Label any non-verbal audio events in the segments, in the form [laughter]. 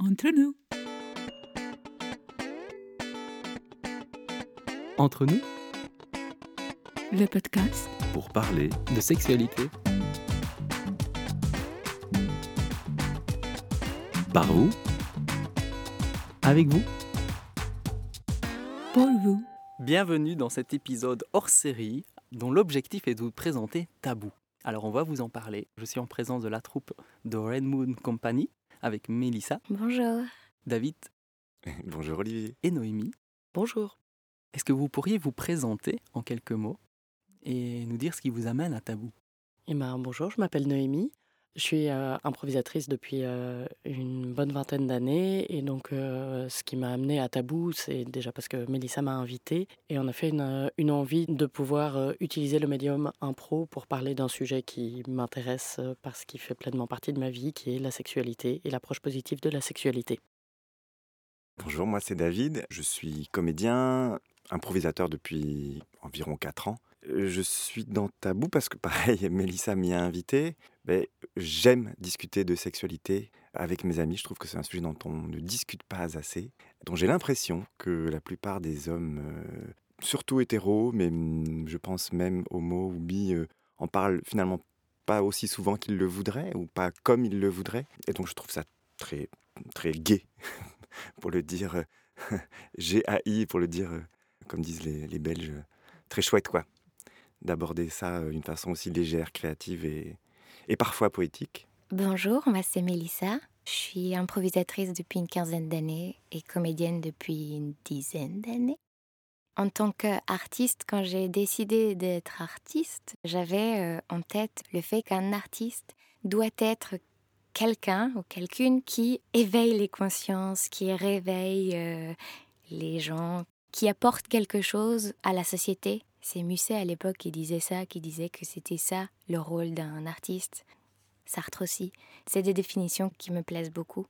Entre nous. Entre nous, Le podcast. pour parler de sexualité. Par vous, avec vous. Pour vous. Bienvenue dans cet épisode hors série dont l'objectif est de vous présenter Tabou. Alors on va vous en parler. Je suis en présence de la troupe de Red Moon Company avec Mélissa, Bonjour. David [laughs] Bonjour Olivier. et Noémie. Bonjour. Est-ce que vous pourriez vous présenter en quelques mots et nous dire ce qui vous amène à Tabou? Eh ben, bonjour, je m'appelle Noémie. Je suis euh, improvisatrice depuis euh, une bonne vingtaine d'années. Et donc, euh, ce qui m'a amenée à Tabou, c'est déjà parce que Mélissa m'a invitée. Et on a fait une, une envie de pouvoir utiliser le médium impro pour parler d'un sujet qui m'intéresse parce qu'il fait pleinement partie de ma vie, qui est la sexualité et l'approche positive de la sexualité. Bonjour, moi c'est David. Je suis comédien, improvisateur depuis environ 4 ans. Je suis dans Tabou parce que pareil, [laughs] Mélissa m'y a invité. Ben, J'aime discuter de sexualité avec mes amis. Je trouve que c'est un sujet dont on ne discute pas assez. dont j'ai l'impression que la plupart des hommes, euh, surtout hétéros, mais je pense même homo ou bi, euh, en parlent finalement pas aussi souvent qu'ils le voudraient ou pas comme ils le voudraient. Et donc je trouve ça très, très gai, [laughs] pour le dire euh, [laughs] G-A-I, pour le dire, comme disent les, les Belges, très chouette quoi. D'aborder ça euh, d'une façon aussi légère, créative et, parfois poétique. Bonjour, moi c'est Mélissa. Je suis improvisatrice depuis une quinzaine d'années et comédienne depuis une dizaine d'années. En tant qu'artiste, quand j'ai décidé d'être artiste, j'avais euh, en tête le fait qu'un artiste doit être quelqu'un ou quelqu'une qui éveille les consciences, qui réveille euh, les gens, qui apporte quelque chose à la société. C'est Musset à l'époque qui disait ça, qui disait que c'était ça le rôle d'un artiste. Sartre aussi. C'est des définitions qui me plaisent beaucoup.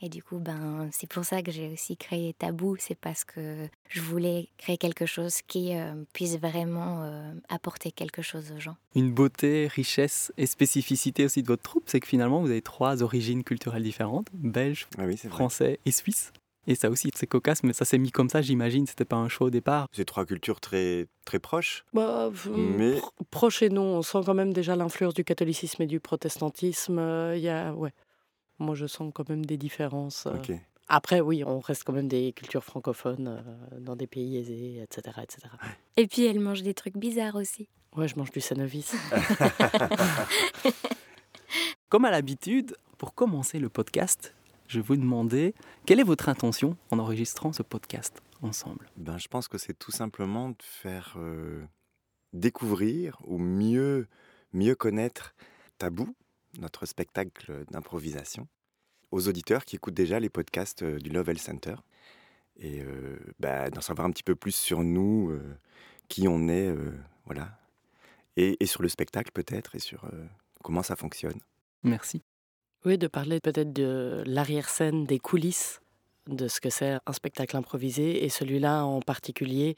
Et du coup, ben, c'est pour ça que j'ai aussi créé Tabou. C'est parce que je voulais créer quelque chose qui euh, puisse vraiment euh, apporter quelque chose aux gens. Une beauté, richesse et spécificité aussi de votre troupe, c'est que finalement vous avez trois origines culturelles différentes, belge, Ah oui, c'est vrai. français et suisse. Et ça aussi, c'est cocasse, mais ça s'est mis comme ça, j'imagine. C'était pas un choix au départ. C'est trois cultures très, très proches. Bah, Mais- pro- proche et non, on sent quand même déjà l'influence du catholicisme et du protestantisme. euh, Il y a, ouais. Moi, je sens quand même des différences. euh. Après, oui, on reste quand même des cultures francophones euh, dans des pays aisés, etc., etc. Et puis, elle mange des trucs bizarres aussi. Ouais, je mange du Sanovis. [laughs] [laughs] [laughs] Comme à l'habitude, pour commencer le podcast, je vais vous demander quelle est votre intention en enregistrant ce podcast ensemble? Ben, je pense que c'est tout simplement de faire euh, découvrir ou mieux, mieux connaître Tabou, notre spectacle d'improvisation, aux auditeurs qui écoutent déjà les podcasts euh, du Love Health Center. Et euh, ben, d'en savoir un petit peu plus sur nous, euh, qui on est, voilà. Et, et sur le spectacle peut-être, et sur comment ça fonctionne. Merci. Oui, de parler peut-être de l'arrière-scène, des coulisses de ce que c'est un spectacle improvisé, et celui-là en particulier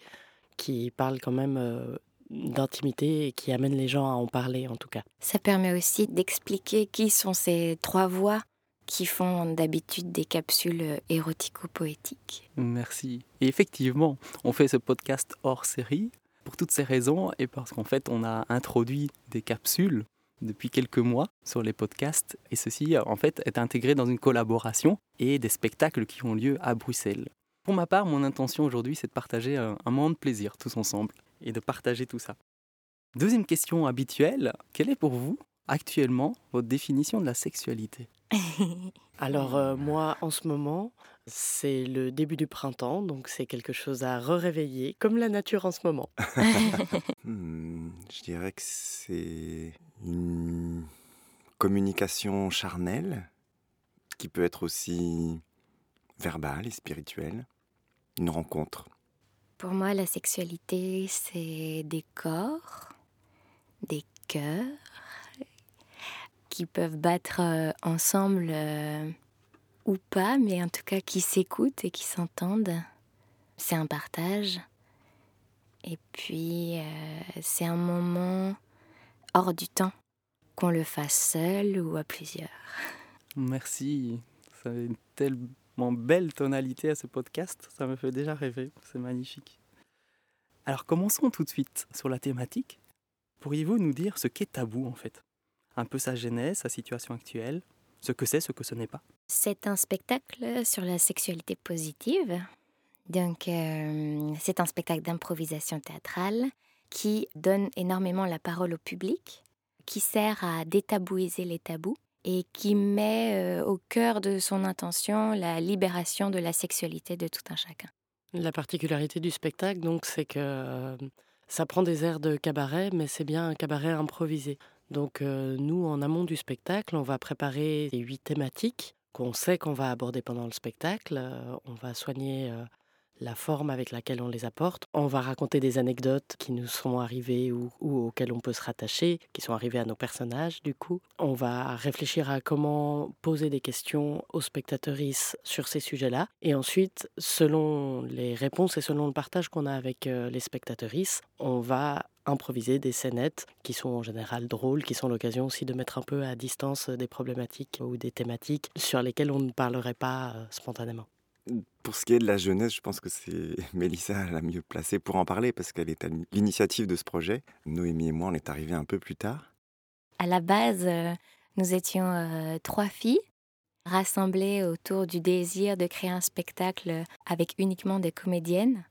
qui parle quand même euh, d'intimité et qui amène les gens à en parler en tout cas. Ça permet aussi d'expliquer qui sont ces trois voix qui font d'habitude des capsules érotico-poétiques. Merci. Et effectivement, on fait ce podcast hors série pour toutes ces raisons et parce qu'en fait, on a introduit des capsules depuis quelques mois sur les podcasts et ceci, en fait, est intégré dans une collaboration et des spectacles qui ont lieu à Bruxelles. Pour ma part, mon intention aujourd'hui, c'est de partager un, moment de plaisir tous ensemble et de partager tout ça. Deuxième question habituelle, quelle est pour vous actuellement votre définition de la sexualité? [laughs] Alors euh, moi, en ce moment, c'est le début du printemps, donc c'est quelque chose à re-réveiller, comme la nature en ce moment. [laughs] [laughs] Hmm, je dirais que c'est une communication charnelle qui peut être aussi verbale et spirituelle. Une rencontre. Pour moi, la sexualité, c'est des corps, des cœurs qui peuvent battre euh, ensemble euh, ou pas, mais en tout cas qui s'écoutent et qui s'entendent. C'est un partage. Et puis, euh, c'est un moment hors du temps, qu'on le fasse seul ou à plusieurs. Merci. Ça a une tellement belle tonalité à ce podcast. Ça me fait déjà rêver. C'est magnifique. Alors commençons tout de suite sur la thématique. Pourriez-vous nous dire ce qu'est tabou en fait? Un peu sa genèse, sa situation actuelle, ce que c'est, ce que ce n'est pas C'est un spectacle sur la sexualité positive. Donc, euh, c'est un spectacle d'improvisation théâtrale qui donne énormément la parole au public, qui sert à détabouiser les tabous et qui met euh, au cœur de son intention la libération de la sexualité de tout un chacun. La particularité du spectacle, donc, c'est que euh, ça prend des airs de cabaret, mais c'est bien un cabaret improvisé. Donc, euh, nous, en amont du spectacle, on va préparer les huit thématiques qu'on sait qu'on va aborder pendant le spectacle. on va soigner la forme avec laquelle on les apporte. On va raconter des anecdotes qui nous sont arrivées ou, auxquelles on peut se rattacher, qui sont arrivées à nos personnages du coup. On va réfléchir à comment poser des questions aux spectateurs sur ces sujets-là. Et ensuite, selon les réponses et selon le partage qu'on a avec euh, les spectateurs, on va improviser des scénettes qui sont en général drôles, qui sont l'occasion aussi de mettre un peu à distance des problématiques ou des thématiques sur lesquelles on ne parlerait pas euh, spontanément. Pour ce qui est de la jeunesse, je pense que c'est [laughs] Mélissa la mieux placée pour en parler parce qu'elle est à l'initiative de ce projet. Noémie et moi, on est arrivés un peu plus tard. À la base, euh, nous étions euh, trois filles rassemblées autour du désir de créer un spectacle avec uniquement des comédiennes.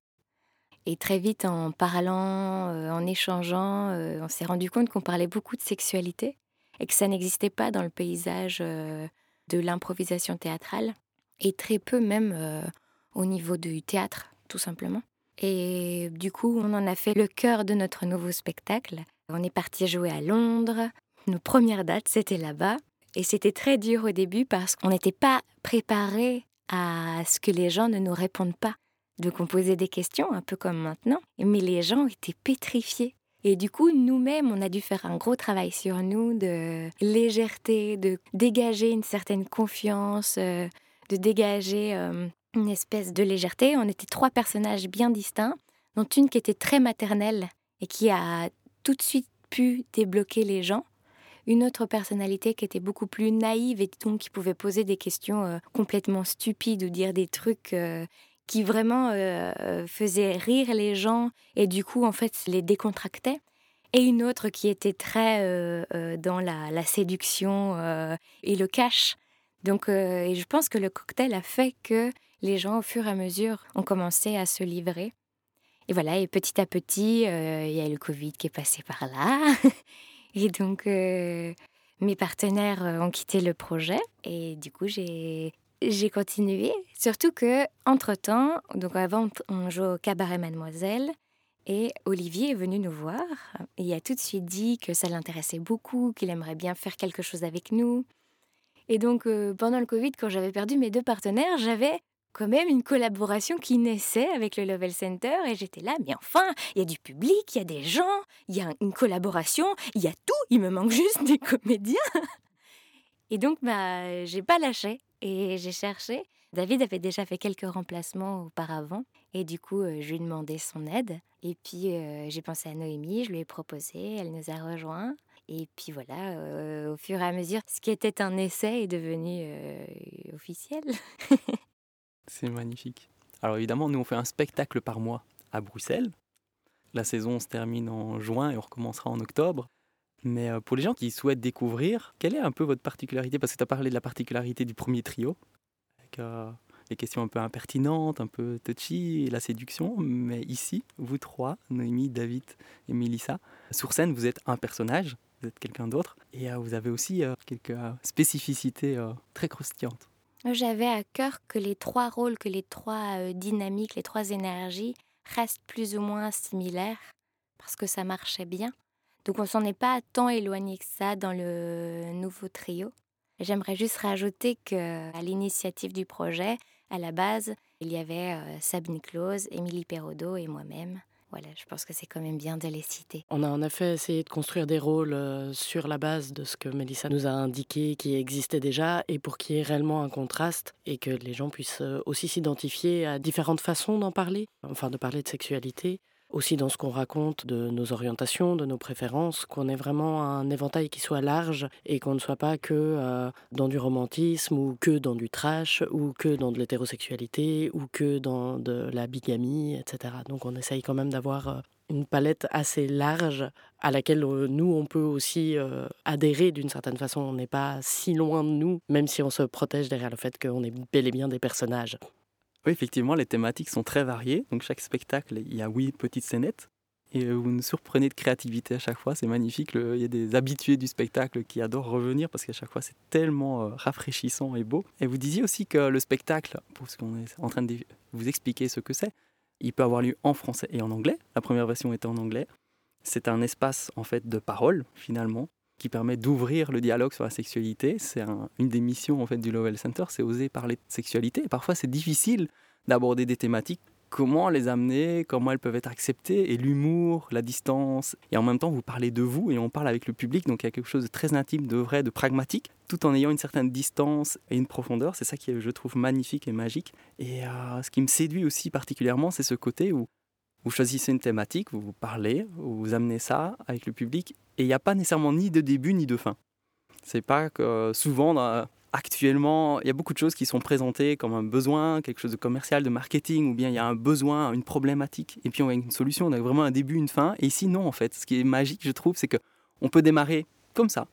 Et très vite, en parlant, euh, en échangeant, on s'est rendu compte qu'on parlait beaucoup de sexualité et que ça n'existait pas dans le paysage de l'improvisation théâtrale et très peu même euh, au niveau du théâtre, tout simplement. Et du coup, on en a fait le cœur de notre nouveau spectacle. On est parti jouer à Londres. Nos premières dates, c'était là-bas. Et c'était très dur au début parce qu'on n'était pas préparé à ce que les gens ne nous répondent pas. Donc on posait des questions, un peu comme maintenant, mais les gens étaient pétrifiés. Et du coup, nous-mêmes, on a dû faire un gros travail sur nous de légèreté, de dégager une certaine confiance, euh, de dégager euh, une espèce de légèreté. On était trois personnages bien distincts, dont une qui était très maternelle et qui a tout de suite pu débloquer les gens. Une autre personnalité qui était beaucoup plus naïve et donc qui pouvait poser des questions euh, complètement stupides ou dire des trucs qui vraiment faisaient rire les gens et du coup en fait les décontractaient et une autre qui était très dans la, séduction et le cash. Donc, euh, et je pense que le cocktail a fait que les gens, au fur et à mesure, ont commencé à se livrer. Et voilà, et petit à petit, euh, il y a le Covid qui est passé par là. [laughs] et donc, euh, mes partenaires ont quitté le projet. Et du coup, j'ai j'ai continué. Surtout que, entre-temps, donc avant, on joue au Cabaret Mademoiselle. Et Olivier est venu nous voir. Il a tout de suite dit que ça l'intéressait beaucoup, qu'il aimerait bien faire quelque chose avec nous. Et donc, euh, pendant le Covid, quand j'avais perdu mes deux partenaires, j'avais quand même une collaboration qui naissait avec le Level Center et j'étais là, mais enfin, il y a du public, il y a des gens, il y a une collaboration, il y a tout, il me manque [laughs] juste des comédiens. Et donc, bah, j'ai pas lâché et j'ai cherché. David avait déjà fait quelques remplacements auparavant et du coup, euh, je lui ai demandé son aide. Et puis, euh, j'ai pensé à Noémie, je lui ai proposé, elle nous a rejoints. Et puis voilà, euh, au fur et à mesure, ce qui était un essai est devenu officiel. [laughs] C'est magnifique. Alors évidemment, nous on fait un spectacle par mois à Bruxelles. La saison se termine en juin et on recommencera en octobre. Mais euh, pour les gens qui souhaitent découvrir, quelle est un peu votre particularité? Parce que tu as parlé de la particularité du premier trio, avec les questions un peu impertinentes, un peu touchy, la séduction. Mais ici, vous trois, Noémie, David et Melissa, sur scène, vous êtes un personnage vous êtes quelqu'un d'autre. Et euh, vous avez aussi euh, quelques euh, spécificités très croustillantes. J'avais à cœur que les trois rôles, que les trois dynamiques, les trois énergies restent plus ou moins similaires parce que ça marchait bien. Donc on s'en est pas tant éloigné que ça dans le nouveau trio. J'aimerais juste rajouter que à l'initiative du projet, à la base, il y avait Sabine Claus, Émilie Perraudot et moi-même. Voilà, je pense que c'est quand même bien de les citer. On a en effet essayé de construire des rôles euh, sur la base de ce que Mélissa nous a indiqué qui existait déjà et pour qu'il y ait réellement un contraste et que les gens puissent euh, aussi s'identifier à différentes façons d'en parler, enfin de parler de sexualité. Aussi dans ce qu'on raconte de nos orientations, de nos préférences, qu'on ait vraiment un éventail qui soit large et qu'on ne soit pas que euh, dans du romantisme ou que dans du trash ou que dans de l'hétérosexualité ou que dans de la bigamie, etc. Donc on essaye quand même d'avoir euh, une palette assez large à laquelle euh, nous, on peut aussi adhérer d'une certaine façon. On n'est pas si loin de nous, même si on se protège derrière le fait qu'on est bel et bien des personnages. Oui, effectivement, les thématiques sont très variées. Donc chaque spectacle, il y a oui, petites scénettes. Et euh, vous nous surprenez de créativité à chaque fois, c'est magnifique. il y a des habitués du spectacle qui adorent revenir parce qu'à chaque fois c'est tellement euh, rafraîchissant et beau. Et vous disiez aussi que le spectacle, parce qu'on est en train de vous expliquer ce que c'est, il peut avoir lieu en français et en anglais. La première version était en anglais. C'est un espace en fait de parole finalement qui permet d'ouvrir le dialogue sur la sexualité. C'est une des missions en fait du Lowell Center, c'est oser parler de sexualité. Parfois, c'est difficile d'aborder des thématiques. Comment les amener, comment elles peuvent être acceptées, et l'humour, la distance. Et en même temps, vous parlez de vous et on parle avec le public, donc il y a quelque chose de très intime, de vrai, de pragmatique, tout en ayant une certaine distance et une profondeur. C'est ça qui, je trouve, magnifique et magique. Et euh, ce qui me séduit aussi particulièrement, c'est ce côté où vous choisissez une thématique, vous vous parlez, vous amenez ça avec le public, et il n'y a pas nécessairement ni de début ni de fin. C'est pas que souvent, actuellement, il y a beaucoup de choses qui sont présentées comme un besoin, quelque chose de commercial, de marketing, ou bien il y a un besoin, une problématique, et puis on a une solution, on a vraiment un début, une fin. Et ici, non, en fait. Ce qui est magique, je trouve, c'est que on peut démarrer comme ça.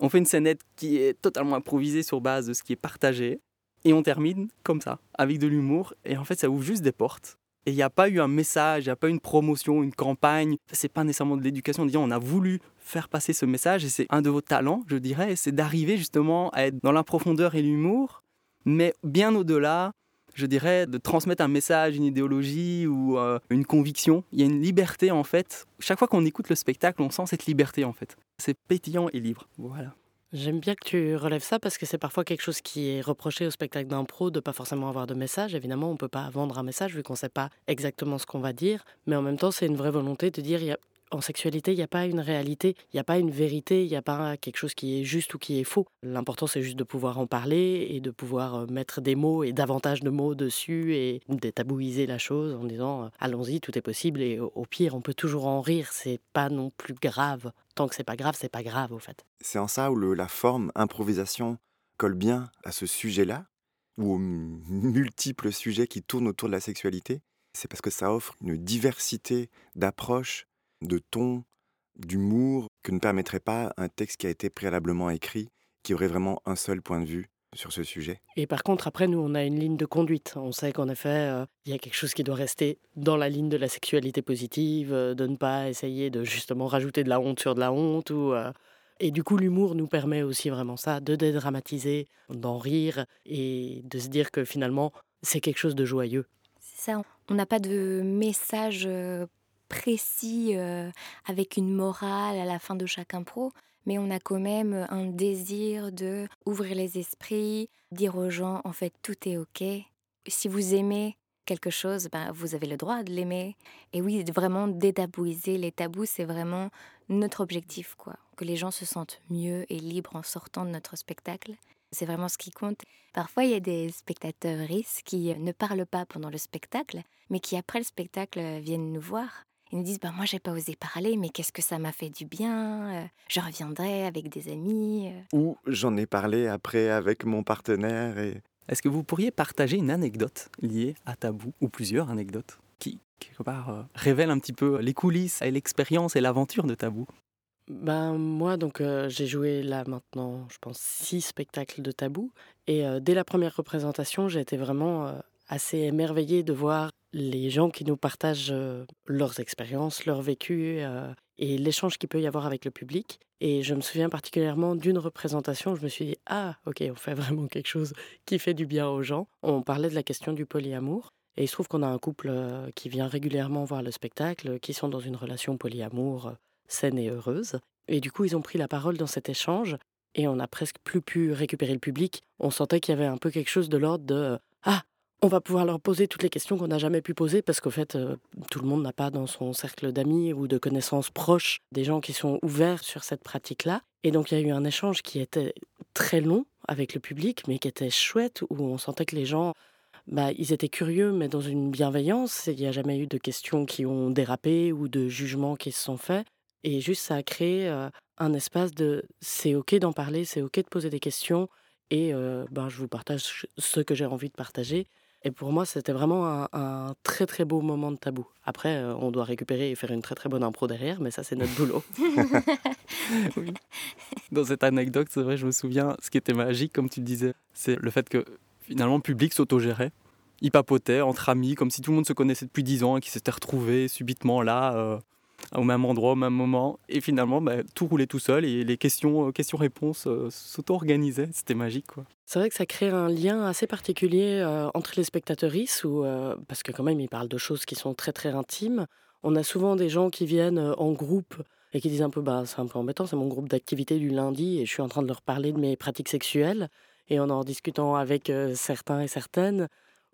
On fait une scénette qui est totalement improvisée sur base de ce qui est partagé, et on termine comme ça, avec de l'humour, et en fait, ça ouvre juste des portes. Et il n'y a pas eu un message, il n'y a pas eu une promotion, une campagne. C'est pas nécessairement de l'éducation. On a voulu faire passer ce message et c'est un de vos talents, je dirais, c'est d'arriver justement à être dans la profondeur et l'humour, mais bien au-delà, je dirais, de transmettre un message, une idéologie ou euh, une conviction. Il y a une liberté en fait. Chaque fois qu'on écoute le spectacle, on sent cette liberté en fait. C'est pétillant et libre. Voilà. J'aime bien que tu relèves ça parce que c'est parfois quelque chose qui est reproché au spectacle d'impro de pas forcément avoir de message. Évidemment, on peut pas vendre un message vu qu'on sait pas exactement ce qu'on va dire, mais en même temps, c'est une vraie volonté de dire en sexualité, il n'y a pas une réalité, il n'y a pas une vérité, il n'y a pas quelque chose qui est juste ou qui est faux. L'important, c'est juste de pouvoir en parler et de pouvoir euh, mettre des mots et davantage de mots dessus et détabouiser la chose en disant euh, allons-y, tout est possible et au pire, on peut toujours en rire, c'est pas non plus grave. Tant que c'est pas grave, c'est pas grave au fait. C'est en ça où la forme improvisation colle bien à ce sujet-là ou aux multiples sujets qui tournent autour de la sexualité. C'est parce que ça offre une diversité d'approches de ton, d'humour que ne permettrait pas un texte qui a été préalablement écrit, qui aurait vraiment un seul point de vue sur ce sujet? Et par contre, après, nous, on a une ligne de conduite. On sait qu'en effet, euh, il y a quelque chose qui doit rester dans la ligne de la sexualité positive, euh, de ne pas essayer de justement rajouter de la honte sur de la honte. Ou, euh, Et du coup, l'humour nous permet aussi vraiment ça, de dédramatiser, d'en rire et de se dire que finalement, c'est quelque chose de joyeux. C'est ça. On n'a pas de message précis euh, avec une morale à la fin de chaque impro, mais on a quand même un désir de ouvrir les esprits, dire aux gens en fait tout est ok. Si vous aimez quelque chose, ben, vous avez le droit de l'aimer. Et oui, vraiment détabouiser les tabous, c'est vraiment notre objectif, quoi. Que les gens se sentent mieux et libres en sortant de notre spectacle. C'est vraiment ce qui compte. Parfois, il y a des spectateurs qui ne parlent pas pendant le spectacle, mais qui après le spectacle viennent nous voir ils nous disent bah, Moi, j'ai pas osé parler, mais qu'est-ce que ça m'a fait du bien euh, Je reviendrai avec des amis. Euh. Ou j'en ai parlé après avec mon partenaire. Et... Est-ce que vous pourriez partager une anecdote liée à Tabou, ou plusieurs anecdotes, qui, quelque part, euh, révèlent un petit peu les coulisses et l'expérience et l'aventure de Tabou? Ben, moi, donc, j'ai joué là maintenant, je pense, six spectacles de tabou. Et dès la première représentation, j'ai été vraiment assez émerveillée de voir les gens qui nous partagent leurs expériences, leur vécu et l'échange qu'il peut y avoir avec le public. Et je me souviens particulièrement d'une représentation, je me suis dit, ah ok, on fait [laughs] vraiment quelque chose qui fait du bien aux gens. On parlait de la question du polyamour. Et il se trouve qu'on a un couple qui vient régulièrement voir le spectacle, qui sont dans une relation polyamour saine et heureuse. Et du coup, ils ont pris la parole dans cet échange et on n'a presque plus pu récupérer le public. On sentait qu'il y avait un peu quelque chose de l'ordre de Ah, on va pouvoir leur poser toutes les questions qu'on n'a jamais pu poser parce qu'au fait, euh, tout le monde n'a pas dans son cercle d'amis ou de connaissances proches des gens qui sont ouverts sur cette pratique-là. Et donc, il y a eu un échange qui était très long avec le public, mais qui était chouette, où on sentait que les gens bah, ils étaient curieux, mais dans une bienveillance. Il n'y a jamais eu de questions qui ont dérapé ou de jugements qui se sont faits. Et juste, ça a créé un espace de c'est OK d'en parler, c'est OK de poser des questions. Et ben, je vous partage ce que j'ai envie de partager. Et pour moi, c'était vraiment un, très très beau moment de tabou. Après, on doit récupérer et faire une très très bonne impro derrière, mais ça, c'est notre boulot. [laughs] Dans cette anecdote, c'est vrai, je me souviens, ce qui était magique, comme tu le disais, c'est le fait que finalement, le public s'autogérait. Il papotait entre amis, comme si tout le monde se connaissait depuis dix ans et qui s'était retrouvé subitement là au même endroit, au même moment. Et finalement, bah, tout roulait tout seul et les questions, euh, questions-réponses euh, s'auto-organisaient. C'était magique. quoi. C'est vrai que ça crée un lien assez particulier euh, entre les spectateurs, ou, parce que quand même, ils parlent de choses qui sont très très intimes. On a souvent des gens qui viennent en groupe et qui disent un peu, bah, c'est un peu embêtant, c'est mon groupe d'activité du lundi et je suis en train de leur parler de mes pratiques sexuelles. Et en en discutant avec certains et certaines,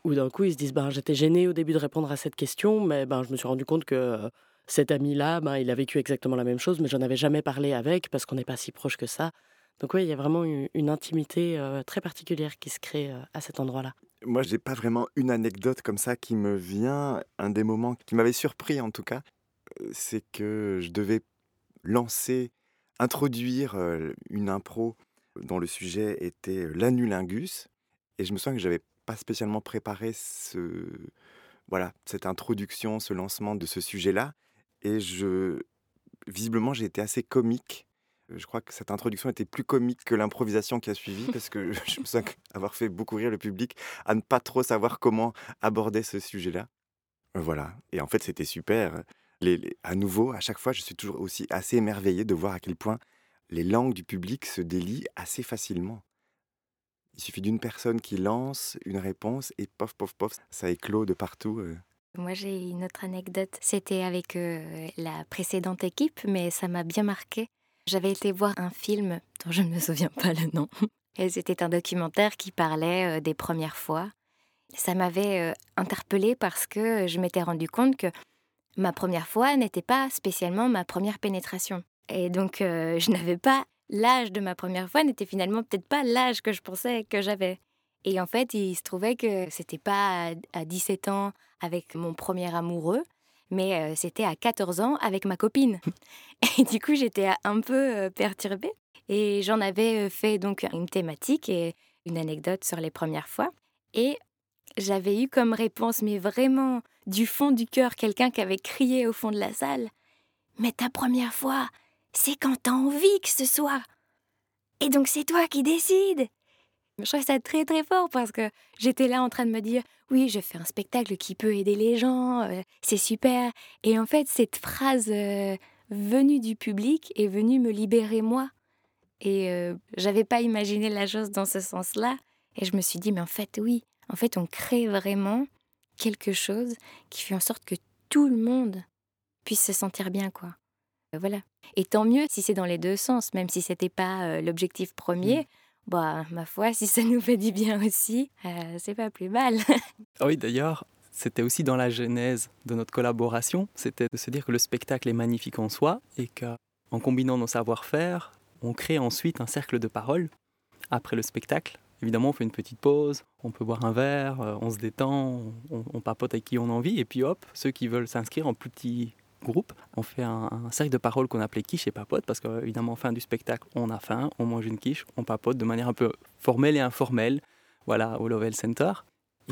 ou d'un coup ils se disent, bah, j'étais gêné au début de répondre à cette question, mais ben, je me suis rendu compte que cet ami-là, ben, il a vécu exactement la même chose, mais j'en avais jamais parlé avec parce qu'on n'est pas si proche que ça. Donc oui, il y a vraiment une, intimité euh, très particulière qui se crée euh, à cet endroit-là. Moi, je n'ai pas vraiment une anecdote comme ça qui me vient. Un des moments qui m'avait surpris, en tout cas, euh, c'est que je devais lancer, introduire une impro dont le sujet était l'anulingus. Et je me souviens que je n'avais pas spécialement préparé ce, voilà, cette introduction, ce lancement de ce sujet-là. Et je, visiblement, j'ai été assez comique. Je crois que cette introduction était plus comique que l'improvisation qui a suivi, parce que [laughs] je me sens avoir fait beaucoup rire le public à ne pas trop savoir comment aborder ce sujet-là. Voilà. Et en fait, c'était super. Les, à nouveau, à chaque fois, je suis toujours aussi assez émerveillé de voir à quel point les langues du public se délient assez facilement. Il suffit d'une personne qui lance une réponse et pof, pof, pof, ça éclot de partout. Moi, j'ai une autre anecdote. C'était avec euh, la précédente équipe, mais ça m'a bien marqué. J'avais été voir un film dont je ne me souviens pas le nom. [laughs] Et c'était un documentaire qui parlait euh, des premières fois. Ça m'avait euh, interpellée parce que je m'étais rendu compte que ma première fois n'était pas spécialement ma première pénétration. Et donc, je n'avais pas l'âge de ma première fois n'était finalement peut-être pas l'âge que je pensais que j'avais. Et en fait, il se trouvait que c'était pas à 17 ans avec mon premier amoureux, mais euh, c'était à 14 ans avec ma copine. [laughs] Et du coup, j'étais un peu euh, perturbée. Et j'en avais euh, fait donc une thématique et une anecdote sur les premières fois. Et j'avais eu comme réponse, mais vraiment du fond du cœur, quelqu'un qui avait crié au fond de la salle Mais ta première fois, c'est quand t'as envie que ce soit. Et donc c'est toi qui décides. Je trouve ça très très fort parce que j'étais là en train de me dire oui, je fais un spectacle qui peut aider les gens, euh, c'est super. Et en fait, cette phrase euh, venue du public est venue me libérer moi. Et euh, j'avais pas imaginé la chose dans ce sens-là. Et je me suis dit mais en fait oui, en fait on crée vraiment quelque chose qui fait en sorte que tout le monde puisse se sentir bien quoi. Voilà. Et tant mieux si c'est dans les deux sens, même si c'était pas l'objectif premier. Mmh. Bah, ma foi, si ça nous fait du bien aussi, euh, c'est pas plus mal. [laughs] Ah oui, d'ailleurs, c'était aussi dans la genèse de notre collaboration, c'était de se dire que le spectacle est magnifique en soi et qu'en combinant nos savoir-faire, on crée ensuite un cercle de parole après le spectacle. Évidemment, on fait une petite pause, on peut boire un verre, euh, on se détend, on, on papote avec qui on a envie, et puis hop, ceux qui veulent s'inscrire en plus petit groupe. On fait un, cercle de parole qu'on appelait quiche et papote parce qu'évidemment, fin du spectacle, on a faim, on mange une quiche, on papote de manière un peu formelle et informelle, voilà, au Lovell Center.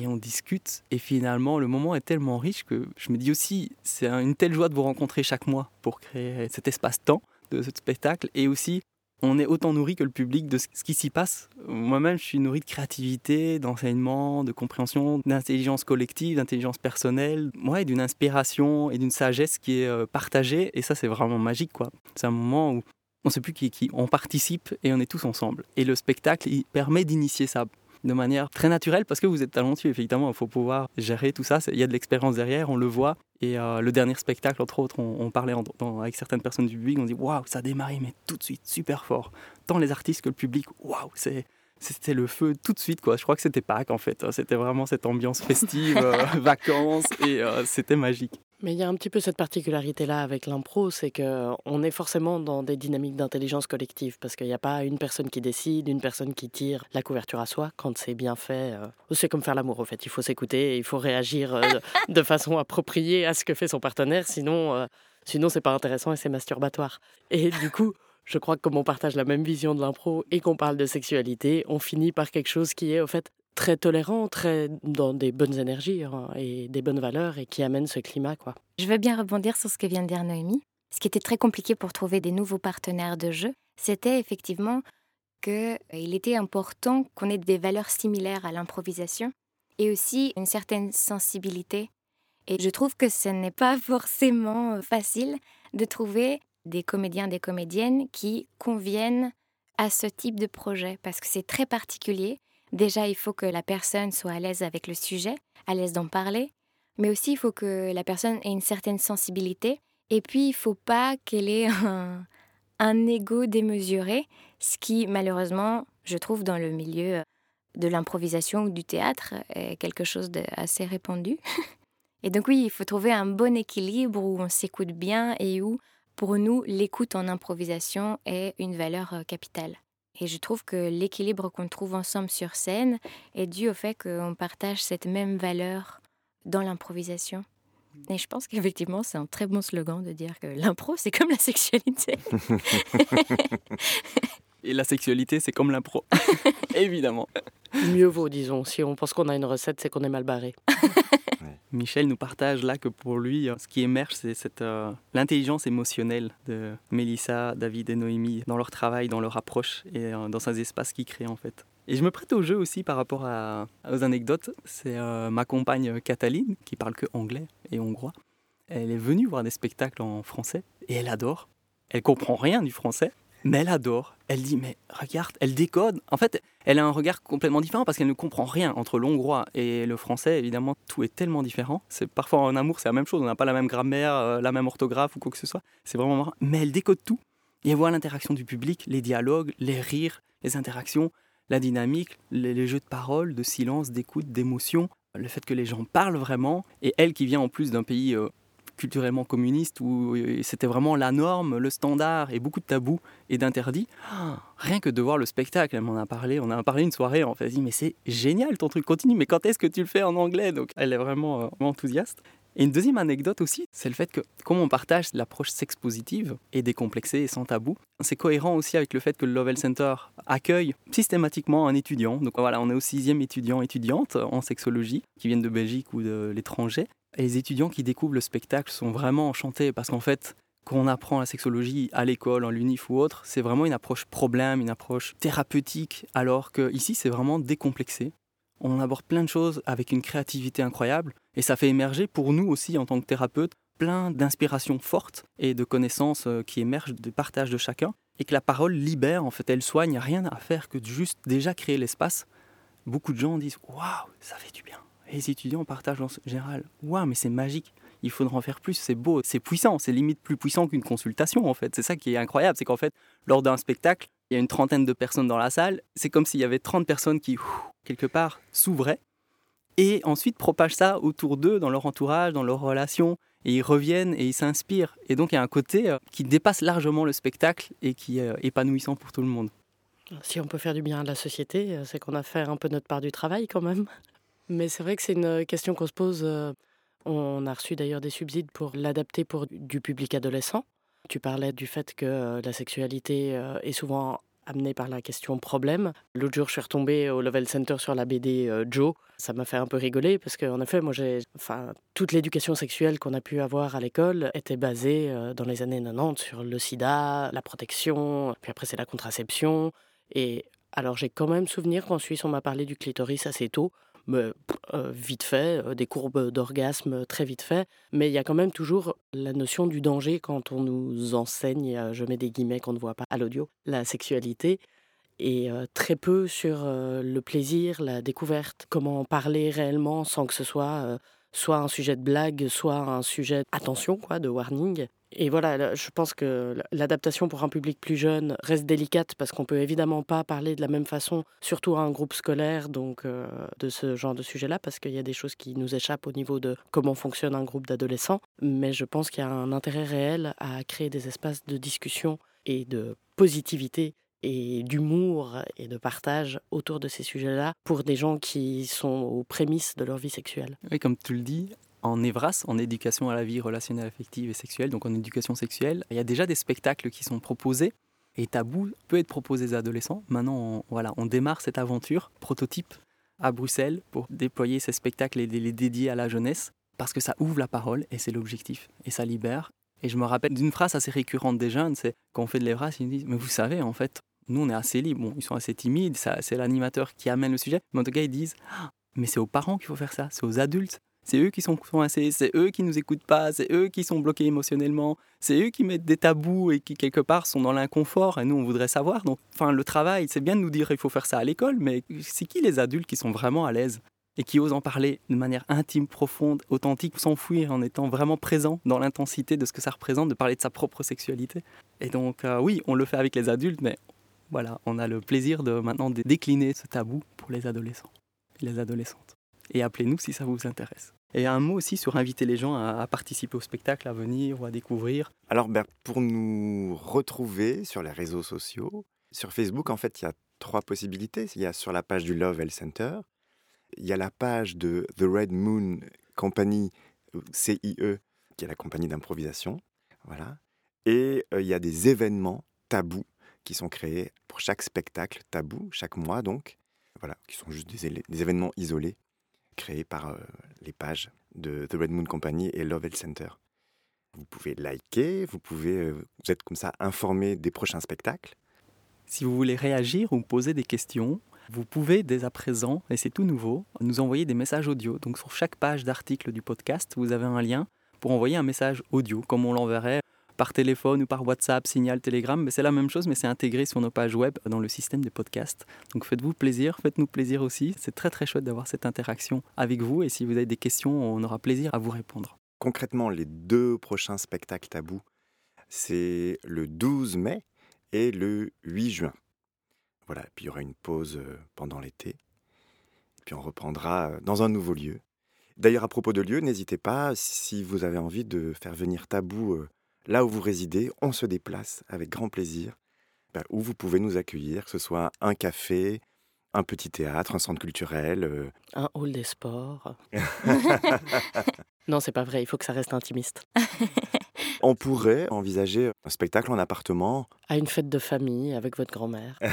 Et on discute. Et finalement, le moment est tellement riche que je me dis aussi, c'est une telle joie de vous rencontrer chaque mois pour créer cet espace-temps de ce spectacle et aussi on est autant nourri que le public de ce qui s'y passe. Moi-même, je suis nourri de créativité, d'enseignement, de compréhension, d'intelligence collective, d'intelligence personnelle, ouais, d'une inspiration et d'une sagesse qui est euh, partagée. Et ça, c'est vraiment magique, quoi. C'est un moment où on ne sait plus qui est qui. On participe et on est tous ensemble. Et le spectacle, il permet d'initier ça de manière très naturelle parce que vous êtes talentueux, effectivement. Il faut pouvoir gérer tout ça. Il y a de l'expérience derrière, on le voit. Et euh, le dernier spectacle, entre autres, on, parlait avec certaines personnes du public, on dit waouh, ça a démarré, mais tout de suite, super fort. Tant les artistes que le public, waouh, c'est. C'était le feu tout de suite, quoi. Je crois que c'était Pâques, en fait. C'était vraiment cette ambiance festive, euh, [laughs] vacances, et euh, c'était magique. Mais il y a un petit peu cette particularité-là avec l'impro, c'est qu'on est forcément dans des dynamiques d'intelligence collective, parce qu'il n'y a pas une personne qui décide, une personne qui tire la couverture à soi quand c'est bien fait. Euh, c'est comme faire l'amour, en fait. Il faut s'écouter, il faut réagir euh, de [laughs] façon appropriée à ce que fait son partenaire, sinon, euh, sinon c'est pas intéressant et c'est masturbatoire. Et du coup, je crois que comme on partage la même vision de l'impro et qu'on parle de sexualité, on finit par quelque chose qui est, au fait, très tolérant, très dans des bonnes énergies hein, et des bonnes valeurs et qui amène ce climat. quoi. Je veux bien rebondir sur ce que vient de dire Noémie. Ce qui était très compliqué pour trouver des nouveaux partenaires de jeu, c'était effectivement qu'il euh, était important qu'on ait des valeurs similaires à l'improvisation et aussi une certaine sensibilité. Et je trouve que ce n'est pas [laughs] forcément euh, facile de trouver des comédiens, des comédiennes qui conviennent à ce type de projet parce que c'est très particulier Déjà, il faut que la personne soit à l'aise avec le sujet, à l'aise d'en parler, mais aussi il faut que la personne ait une certaine sensibilité. Et puis, il ne faut pas qu'elle ait [laughs] un, un ego démesuré, ce qui, malheureusement, je trouve dans le milieu de l'improvisation ou du théâtre, est quelque chose d'assez répandu. [laughs] Et donc oui, il faut trouver un bon équilibre où on s'écoute bien et où, pour nous, l'écoute en improvisation est une valeur euh, capitale. Et je trouve que l'équilibre qu'on trouve ensemble sur scène est dû au fait qu'on partage cette même valeur dans l'improvisation. Et je pense qu'effectivement, c'est un très bon slogan de dire que l'impro, c'est comme la sexualité. [laughs] Et la sexualité, c'est comme l'impro. [laughs] Évidemment. Mieux vaut, disons. Si on pense qu'on a une recette, c'est qu'on est mal barré. [laughs] Michel nous partage là que pour lui, ce qui émerge, c'est cette euh, l'intelligence émotionnelle de Mélissa, David et Noémie dans leur travail, dans leur approche et euh, dans ces espaces qu'ils créent en fait. Et je me prête au jeu aussi par rapport à, aux anecdotes. C'est euh, ma compagne Cataline, qui parle que anglais et hongrois. Elle est venue voir des spectacles en français et elle adore. Elle comprend rien du français, mais elle adore. Elle dit, mais regarde, elle décode. En fait, elle a un regard complètement différent parce qu'elle ne comprend rien entre l'hongrois et le français. Évidemment, tout est tellement différent. C'est parfois en amour, c'est la même chose. On n'a pas la même grammaire, euh, la même orthographe ou quoi que ce soit. C'est vraiment marrant. Mais elle décode tout. Et elle voit l'interaction du public, les dialogues, les rires, les interactions, la dynamique, les, les jeux de parole, de silence, d'écoute, d'émotion, le fait que les gens parlent vraiment. Et elle qui vient en plus d'un pays euh, culturellement communiste où euh, c'était vraiment la norme, le standard et beaucoup de tabous et d'interdits. Rien que de voir le spectacle, elle m'en a parlé, on a parlé une soirée, on fait dit mais c'est génial ton truc, continue, mais quand est-ce que tu le fais en anglais? Donc elle est vraiment, euh, enthousiaste. Et une deuxième anecdote aussi, c'est le fait que, comme on partage l'approche sex-positive et décomplexée et sans tabou, c'est cohérent aussi avec le fait que le Lovell Center accueille systématiquement un étudiant. Donc voilà, on est au sixième étudiant, étudiante en sexologie, qui viennent de Belgique ou de l'étranger. Et les étudiants qui découvrent le spectacle sont vraiment enchantés parce qu'en fait, quand on apprend la sexologie à l'école, en l'UNIF ou autre, c'est vraiment une approche problème, une approche thérapeutique, alors que ici c'est vraiment décomplexé. On aborde plein de choses avec une créativité incroyable et ça fait émerger pour nous aussi en tant que thérapeute plein d'inspirations fortes et de connaissances euh, qui émergent du partage de chacun et que la parole libère, en fait, elle soigne, rien à faire que de juste déjà créer l'espace. Beaucoup de gens disent Waouh, ça fait du bien les étudiants partagent en général. Waouh, mais c'est magique. Il faudra en faire plus. C'est beau, c'est puissant. C'est limite plus puissant qu'une consultation en fait. C'est ça qui est incroyable, c'est qu'en fait, lors d'un spectacle, il y a une trentaine de personnes dans la salle. C'est comme s'il y avait 30 personnes qui, quelque part, s'ouvraient et ensuite propagent ça autour d'eux, dans leur entourage, dans leurs relations. Et ils reviennent et ils s'inspirent. Et donc il y a un côté euh, qui dépasse largement le spectacle et qui est euh, épanouissant pour tout le monde. Si on peut faire du bien à la société, euh, c'est qu'on a fait un peu notre part du travail quand même. Mais c'est vrai que c'est une question qu'on se pose. On a reçu d'ailleurs des subsides pour l'adapter pour du public adolescent. Tu parlais du fait que la sexualité est souvent amenée par la question problème. L'autre jour, je suis retombée au Level Center sur la BD Joe. Ça m'a fait un peu rigoler parce qu'en effet, moi, j'ai, enfin, toute l'éducation sexuelle qu'on a pu avoir à l'école était basée dans les années 90 sur le sida, la protection, puis après c'est la contraception. Et alors j'ai quand même souvenir qu'en Suisse, on m'a parlé du clitoris assez tôt mais, euh, vite fait, euh, des courbes d'orgasme très vite fait. Mais il y a quand même toujours la notion du danger quand on nous enseigne, euh, je mets des guillemets qu'on ne voit pas à l'audio, la sexualité. Et très peu sur le plaisir, la découverte, comment en parler réellement sans que ce soit soit un sujet de blague, soit un sujet attention, quoi, de warning. Et voilà, je pense que l'adaptation pour un public plus jeune reste délicate parce qu'on peut évidemment pas parler de la même façon, surtout à un groupe scolaire, donc euh, de ce genre de sujet-là, parce qu'il y a des choses qui nous échappent au niveau de comment fonctionne un groupe d'adolescents. Mais je pense qu'il y a un intérêt réel à créer des espaces de discussion et de positivité et d'humour et de partage autour de ces sujets-là pour des gens qui sont aux prémices de leur vie sexuelle. Oui, comme tu le dis, en EVRAS, en éducation à la vie relationnelle, affective et sexuelle, donc en éducation sexuelle, il y a déjà des spectacles qui sont proposés. Et Tabou peut être proposé aux adolescents. Maintenant, on, voilà, on démarre cette aventure, prototype, à Bruxelles, pour déployer ces spectacles et les dédier à la jeunesse, parce que ça ouvre la parole, et c'est l'objectif, et ça libère. Et je me rappelle d'une phrase assez récurrente des jeunes, c'est quand on fait de l'EVRAS, ils me disent, mais vous savez, en fait, nous, on est assez libres. Ils sont assez timides, c'est l'animateur qui amène le sujet. Mais en tout cas, ils disent ah, Mais c'est aux parents qu'il faut faire ça, c'est aux adultes. C'est eux qui sont coincés, c'est eux qui nous écoutent pas, c'est eux qui sont bloqués émotionnellement, c'est eux qui mettent des tabous et qui quelque part sont dans l'inconfort et nous on voudrait savoir. Donc, enfin, le travail, c'est bien de nous dire il faut faire ça à l'école, mais c'est qui les adultes qui sont vraiment à l'aise et qui osent en parler de manière intime, profonde, authentique, s'enfouir en étant vraiment présent dans l'intensité de ce que ça représente de parler de sa propre sexualité? Et donc, euh, oui, on le fait avec les adultes, mais voilà, on a le plaisir de maintenant décliner ce tabou pour les adolescents et les adolescentes. Et appelez-nous si ça vous intéresse. Et un mot aussi sur inviter les gens à, participer au spectacle, à venir ou à découvrir. Alors, ben, pour nous retrouver sur les réseaux sociaux, sur Facebook, en fait, il y a trois possibilités. Il y a sur la page du Love Health Center, il y a la page de The Red Moon Company, CIE, qui est la compagnie d'improvisation. Voilà. Et euh, il y a des événements tabous qui sont créés pour chaque spectacle tabou, chaque mois donc, voilà, qui sont juste des, événements isolés créés par euh, les pages de The Red Moon Company et Love Health Center. Vous pouvez liker, vous pouvez, euh, vous êtes comme ça informé des prochains spectacles. Si vous voulez réagir ou poser des questions, vous pouvez dès à présent, et c'est tout nouveau, nous envoyer des messages audio. Donc sur chaque page d'article du podcast, vous avez un lien pour envoyer un message audio, comme on l'enverrait par téléphone ou par WhatsApp, Signal, Telegram, mais c'est la même chose, mais c'est intégré sur nos pages web dans le système des podcasts. Donc faites-vous plaisir, faites-nous plaisir aussi. C'est très très chouette d'avoir cette interaction avec vous et si vous avez des questions, on aura plaisir à vous répondre. Concrètement, les deux prochains spectacles tabous, c'est le 12 mai et le 8 juin. Voilà, puis il y aura une pause euh, pendant l'été. Puis on reprendra euh, dans un nouveau lieu. D'ailleurs, à propos de lieu, n'hésitez pas, si vous avez envie de faire venir Tabou euh, là où vous résidez, on se déplace avec grand plaisir, bah, où vous pouvez nous accueillir, que ce soit un café, un petit théâtre, un centre culturel. Euh. Un hall des sports. [laughs] non, c'est pas vrai, il faut que ça reste intimiste. [laughs] on pourrait envisager un spectacle en appartement. À une fête de famille avec votre grand-mère. [laughs]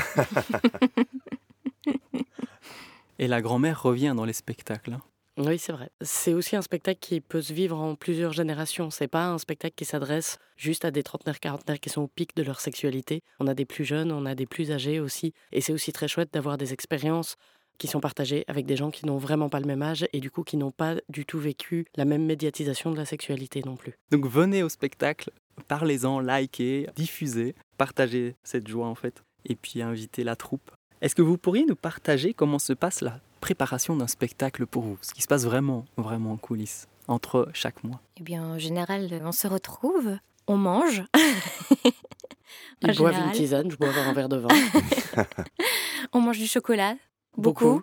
Et la grand-mère revient dans les spectacles. Oui, c'est vrai. C'est aussi un spectacle qui peut se vivre en plusieurs générations. C'est pas un spectacle qui s'adresse juste à des trentenaires, quarantenaires qui sont au pic de leur sexualité. On a des plus jeunes, on a des plus âgés aussi. Et c'est aussi très chouette d'avoir des expériences qui sont partagées avec des gens qui n'ont vraiment pas le même âge et du coup qui n'ont pas du tout vécu la même médiatisation de la sexualité non plus. Donc venez au spectacle, parlez-en, likez, diffusez, partagez cette joie en fait, et puis invitez la troupe. Est-ce que vous pourriez nous partager comment se passe la préparation d'un spectacle pour vous Ce qui se passe vraiment, vraiment en coulisses, entre chaque mois? Eh bien, en général, on se retrouve, on mange. [laughs] Ils boivent une tisane, je bois un verre de vin. [laughs] [laughs] on mange du chocolat, beaucoup.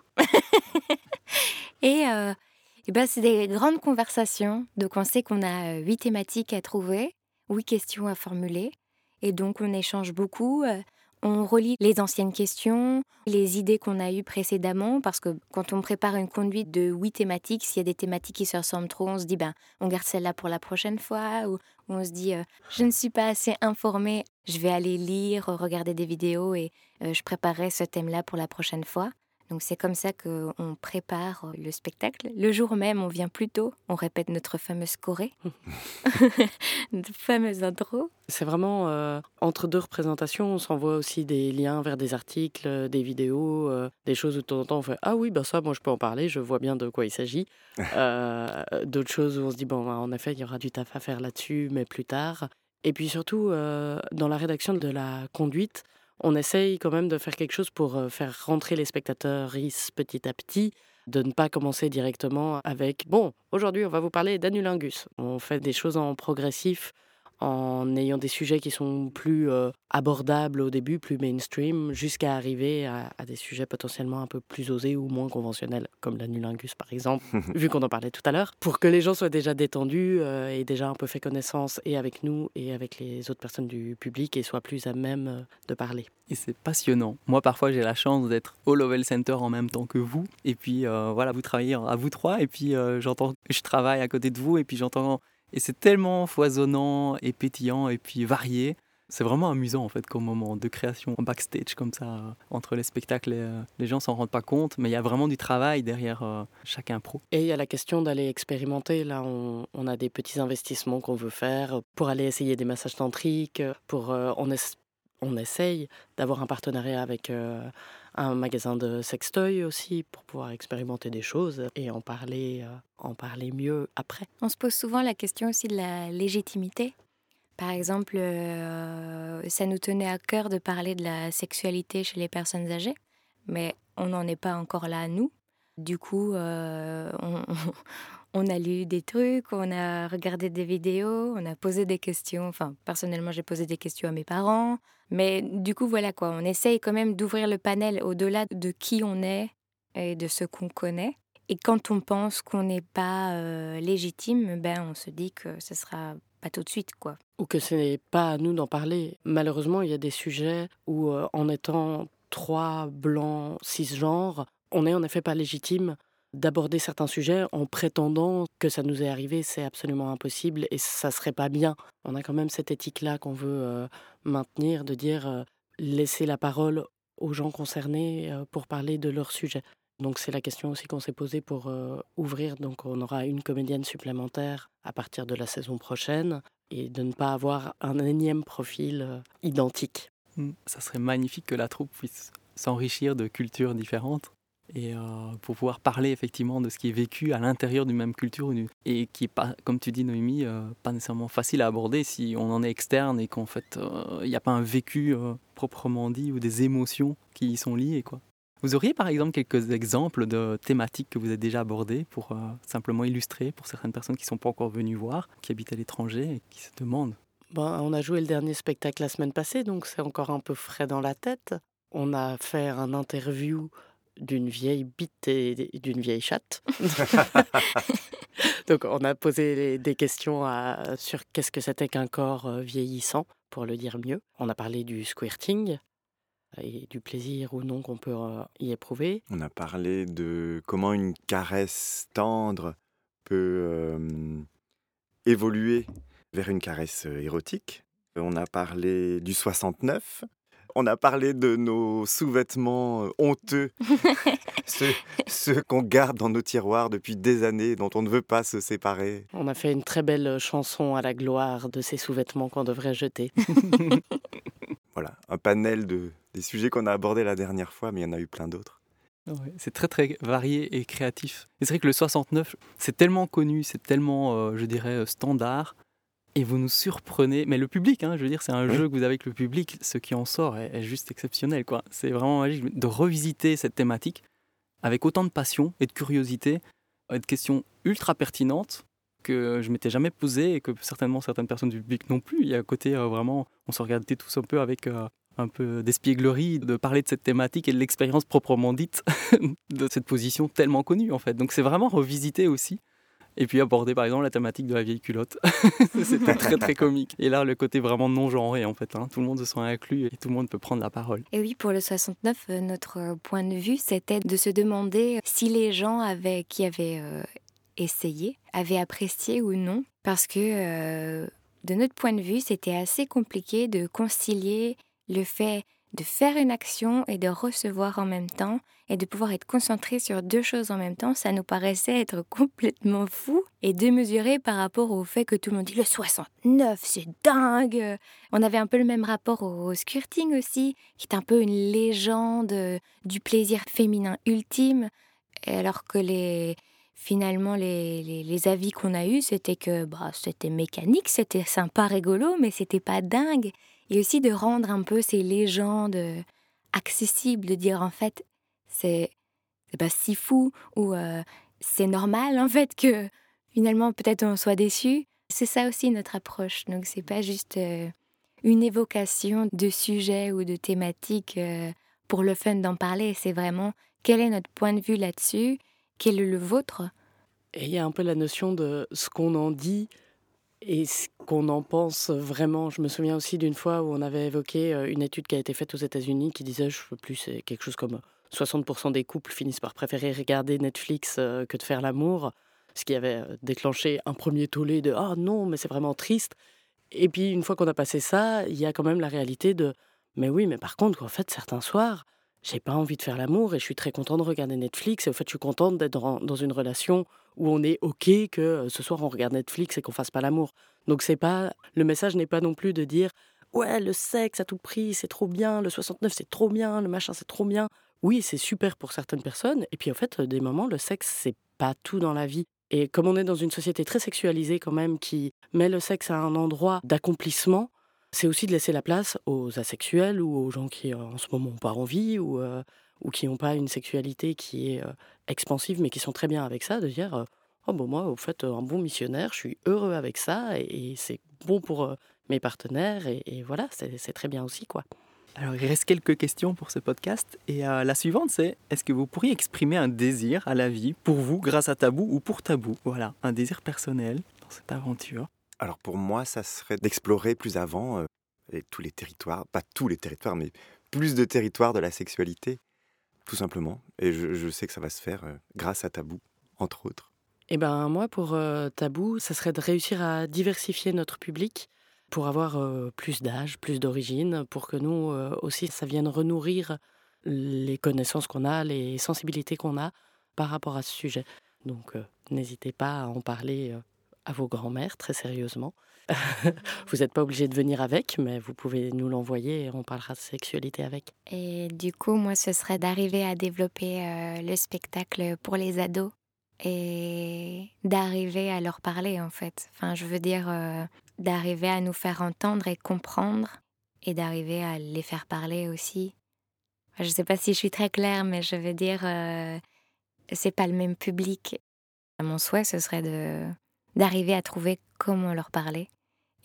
et, euh, ben, c'est des grandes conversations. Donc, on sait qu'on a euh, huit thématiques à trouver, huit questions à formuler. Et donc, on échange beaucoup. On relit les anciennes questions, les idées qu'on a eues précédemment, parce que quand on prépare une conduite de huit thématiques, s'il y a des thématiques qui se ressemblent trop, on se dit ben on garde celle-là pour la prochaine fois, ou on se dit euh, je ne suis pas assez informée, je vais aller lire, regarder des vidéos et euh, je préparerai ce thème-là pour la prochaine fois. Donc c'est comme ça qu'on prépare euh, le spectacle. Le jour même, on vient plus tôt, on répète notre fameuse choré, [laughs] [laughs] notre fameuse intro. C'est vraiment euh, entre deux représentations, on s'envoie aussi des liens vers des articles, euh, des vidéos, des choses où de temps en temps on fait ah oui bah ça moi je peux en parler, je vois bien de quoi il s'agit. [laughs] D'autres choses où on se dit bon en effet il y aura du taf à faire là-dessus, mais plus tard. Et puis surtout dans la rédaction de la conduite, on essaye quand même de faire quelque chose pour faire rentrer les spectateurs petit à petit, de ne pas commencer directement avec bon, aujourd'hui on va vous parler d'anulingus. On fait des choses en progressif en ayant des sujets qui sont plus euh, abordables au début, plus mainstream, jusqu'à arriver à, à, des sujets potentiellement un peu plus osés ou moins conventionnels, comme l'anulingus par exemple, [laughs] vu qu'on en parlait tout à l'heure, pour que les gens soient déjà détendus euh, et déjà un peu fait connaissance et avec nous et avec les autres personnes du public et soient plus à même euh, de parler. Et c'est passionnant. Moi, parfois, j'ai la chance d'être au Lovell Center en même temps que vous. Et puis, voilà, vous travaillez à vous trois. Et puis, j'entends, je travaille à côté de vous. Et puis, j'entends. Et c'est tellement foisonnant et pétillant et puis varié. C'est vraiment amusant en fait comme moment de création en backstage comme ça entre les spectacles. Les, les gens s'en rendent pas compte, mais il y a vraiment du travail derrière euh, chaque impro. Et il y a la question d'aller expérimenter. Là, on, on, a des petits investissements qu'on veut faire pour aller essayer des massages tantriques. Pour euh, on, es, on essaye d'avoir un partenariat avec euh, un magasin de sextoy aussi pour pouvoir expérimenter des choses et en parler, euh, en parler mieux après. On se pose souvent la question aussi de la légitimité. Par exemple, euh, ça nous tenait à cœur de parler de la sexualité chez les personnes âgées, mais on n'en est pas encore là, nous. Du coup, euh, on, [laughs] on, a lu des trucs, on a regardé des vidéos, on a posé des questions. Enfin, personnellement, j'ai posé des questions à mes parents. Mais du coup, voilà quoi, on essaye quand même d'ouvrir le panel au-delà de qui on est et de ce qu'on connaît. Et quand on pense qu'on n'est pas euh, légitime, ben on se dit que ce sera pas tout de suite, quoi. Ou que ce n'est pas à nous d'en parler. Malheureusement, il y a des sujets où, euh, en étant trois blancs cisgenres, on n'est en effet pas légitime d'aborder certains sujets en prétendant que ça nous est arrivé, c'est absolument impossible et ça serait pas bien. On a quand même cette éthique-là qu'on veut euh, maintenir, de dire euh, laisser la parole aux gens concernés euh, pour parler de leur sujet. Donc c'est la question aussi qu'on s'est posée pour ouvrir. Donc on aura une comédienne supplémentaire à partir de la saison prochaine et de ne pas avoir un énième profil identique. Ça serait magnifique que la troupe puisse s'enrichir de cultures différentes et euh, pour pouvoir parler effectivement de ce qui est vécu à l'intérieur d'une même culture et qui est pas, comme tu dis Noémie, euh, pas nécessairement facile à aborder si on en est externe et qu'en fait il n'y a pas un vécu euh, proprement dit ou des émotions qui y sont liées quoi. Vous auriez par exemple quelques exemples de thématiques que vous avez déjà abordées pour euh, simplement illustrer pour certaines personnes qui ne sont pas encore venues voir, qui habitent à l'étranger et qui se demandent? Ben, On a joué le dernier spectacle la semaine passée, donc c'est encore un peu frais dans la tête. On a fait un interview d'une vieille bite et d'une vieille chatte. [laughs] donc on a posé des questions à, sur qu'est-ce que c'était qu'un corps euh, vieillissant, pour le dire mieux. On a parlé du squirting, et du plaisir ou non qu'on peut y éprouver. On a parlé de comment une caresse tendre peut euh, évoluer vers une caresse érotique. On a parlé du 69. On a parlé de nos sous-vêtements honteux, [laughs] ceux, ceux qu'on garde dans nos tiroirs depuis des années, dont on ne veut pas se séparer. On a fait une très belle chanson à la gloire de ces sous-vêtements qu'on devrait jeter. [laughs] voilà, un panel de, des sujets qu'on a abordés la dernière fois, mais il y en a eu plein d'autres. Ouais, c'est très très varié et créatif. Et c'est vrai que le 69, c'est tellement connu, c'est tellement, euh, je dirais, standard, et vous nous surprenez. Mais le public, hein, je veux dire, c'est un oui. jeu que vous avez avec le public, ce qui en sort est, est juste exceptionnel. quoi. C'est vraiment magique de revisiter cette thématique avec autant de passion et de curiosité, et de questions ultra pertinentes que je m'étais jamais posé et que certainement certaines personnes du public non plus. Il y a un côté euh, vraiment, on se regardait tous un peu avec euh, un peu d'espièglerie de parler de cette thématique et de l'expérience proprement dite [laughs] de cette position tellement connue en fait. Donc c'est vraiment revisité aussi. Et puis aborder par exemple la thématique de la vieille culotte. [laughs] C'était très très comique. Et là, le côté vraiment non genré en fait. Hein. Tout le monde se sent inclus et tout le monde peut prendre la parole. Et oui, pour le 69, euh, notre point de vue, c'était de se demander si les gens avaient, qui avaient euh, essayé avaient apprécié ou non. Parce que euh, de notre point de vue, c'était assez compliqué de concilier le fait de faire une action et de recevoir en même temps et de pouvoir être concentré sur deux choses en même temps, ça nous paraissait être [laughs] complètement fou et démesuré par rapport au fait que tout le monde dit le 69, c'est dingue. On avait un peu le même rapport au squirting aussi, qui est un peu une légende du plaisir féminin ultime, alors que les finalement les, les, les avis qu'on a eus, c'était que bah, c'était mécanique, c'était sympa, rigolo, mais c'était pas dingue et aussi de rendre un peu ces légendes accessibles, de dire en fait c'est c'est pas si fou ou euh, c'est normal en fait que finalement peut-être on soit déçu. c'est ça aussi notre approche. Donc c'est pas juste euh, une évocation de sujets ou de thématiques euh, pour le fun d'en parler. C'est vraiment quel est notre point de vue là-dessus, quel est le vôtre? Et il y a un peu la notion de ce qu'on en dit et ce qu'on en pense vraiment. Je me souviens aussi d'une fois où on avait évoqué euh, une étude qui a été faite aux États-Unis qui disait, je sais plus, c'est quelque chose comme 60% des couples finissent par préférer regarder Netflix que de faire l'amour ce qui avait déclenché un premier tollé de ah non, mais c'est vraiment triste. Et puis une fois qu'on a passé ça, il y a quand même la réalité de mais oui, mais par contre, en fait, certains soirs, j'ai pas envie de faire l'amour et je suis très content de regarder Netflix. Et au fait, je suis contente d'être dans, une relation où on est OK que ce soir on regarde Netflix et qu'on fasse pas l'amour. Donc c'est pas le message n'est pas non plus de dire ouais, le sexe à tout prix, c'est trop bien, le 69 c'est trop bien, le machin c'est trop bien. Oui, c'est super pour certaines personnes et puis en fait, des moments le sexe c'est pas tout dans la vie. Et comme on est dans une société très sexualisée quand même, qui met le sexe à un endroit d'accomplissement, c'est aussi de laisser la place aux asexuels ou aux gens qui en ce moment n'ont pas envie ou, euh, ou qui n'ont pas une sexualité qui est euh, expansive mais qui sont très bien avec ça, de dire Oh bon moi au fait un bon missionnaire, je suis heureux avec ça et, c'est bon pour euh, mes partenaires et, et voilà, c'est très bien aussi quoi. Alors, il reste quelques questions pour ce podcast. Et euh, la suivante, c'est est-ce que vous pourriez exprimer un désir à la vie pour vous grâce à Tabou ou pour Tabou? Voilà, un désir personnel dans cette aventure. Alors, pour moi, ça serait d'explorer plus avant euh, tous les territoires, pas tous les territoires, mais plus de territoires de la sexualité, tout simplement. Et je, sais que ça va se faire euh, grâce à Tabou, entre autres. Eh ben moi, pour Tabou, ça serait de réussir à diversifier notre public pour avoir plus d'âge, plus d'origine, pour que nous aussi, ça vienne renourrir les connaissances qu'on a, les sensibilités qu'on a par rapport à ce sujet. Donc n'hésitez pas à en parler à vos grands-mères très sérieusement. [laughs] vous n'êtes pas obligé de venir avec, mais vous pouvez nous l'envoyer et on parlera de sexualité avec. Et du coup, moi, ce serait d'arriver à développer le spectacle pour les ados et d'arriver à leur parler en fait. Enfin, je veux dire, d'arriver à nous faire entendre et comprendre et d'arriver à les faire parler aussi. Je ne sais pas si je suis très claire, mais je veux dire, euh, c'est pas le même public. Mon souhait, ce serait de d'arriver à trouver comment leur parler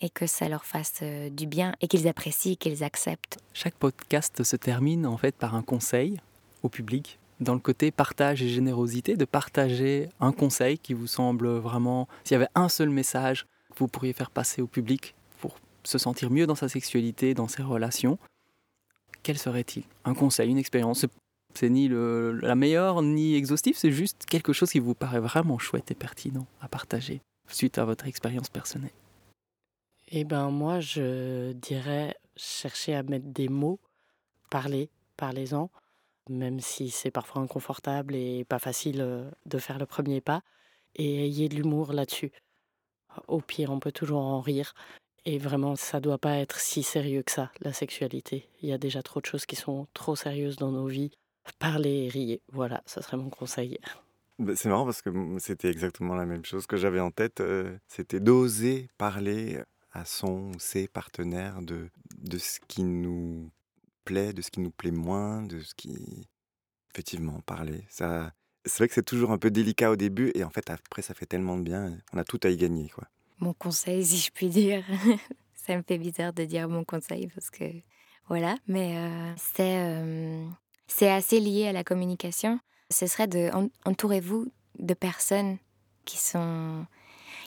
et que ça leur fasse euh, du bien et qu'ils apprécient, qu'ils acceptent. Chaque podcast se termine en fait par un conseil au public. Dans le côté partage et générosité, de partager un conseil qui vous semble vraiment, s'il y avait un seul message vous pourriez faire passer au public pour se sentir mieux dans sa sexualité, dans ses relations, quel serait-il? Un conseil, une expérience? C'est ni la meilleure ni exhaustif, c'est juste quelque chose qui vous paraît vraiment chouette et pertinent à partager suite à votre expérience personnelle? Eh ben moi je dirais chercher à mettre des mots, parler, parlez-en, même si c'est parfois inconfortable et pas facile euh, de faire le premier pas, et ayez de l'humour là-dessus. Au pire, on peut toujours en rire. Et vraiment, ça doit pas être si sérieux que ça, la sexualité. Il y a déjà trop de choses qui sont trop sérieuses dans nos vies. Parler et riez. Voilà, ça serait mon conseil. Bah, c'est marrant parce que c'était exactement la même chose que j'avais en tête. Euh, c'était d'oser parler à son ou ses partenaires de, de ce qui nous plaît, de ce qui nous plaît moins, de ce qui. Effectivement, parler. Ça, c'est vrai que c'est toujours un peu délicat au début et en fait après ça fait tellement de bien, on a tout à y gagner quoi. Mon conseil si je puis dire, [laughs] ça me fait bizarre de dire mon conseil parce que voilà, mais euh, c'est euh, c'est assez lié à la communication. Ce serait de entourez-vous de personnes qui sont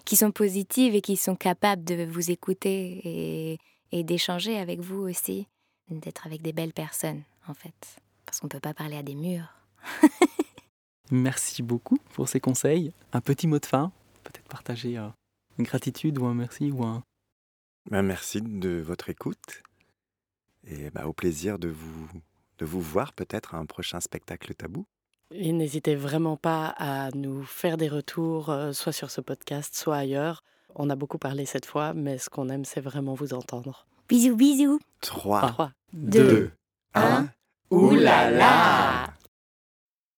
qui sont positives et qui sont capables de vous écouter et, et d'échanger avec vous aussi, d'être avec des belles personnes en fait, parce qu'on peut pas parler à des murs. [laughs] Merci beaucoup pour ces conseils. Un petit mot de fin, peut-être partager euh, une gratitude ou un merci ou un... Ben, merci de votre écoute et ben, au plaisir de vous, de vous voir peut-être à un prochain spectacle tabou. Et n'hésitez vraiment pas à nous faire des retours, euh, soit sur ce podcast, soit ailleurs. On a beaucoup parlé cette fois, mais ce qu'on aime, c'est vraiment vous entendre. Bisous, bisous. 3, 2, 1. Oulala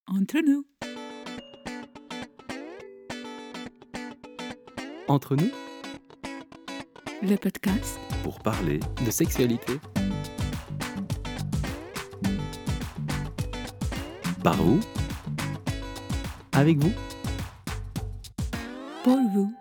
Entre nous. Entre nous, le podcast pour parler de sexualité. Par vous, avec vous, pour vous.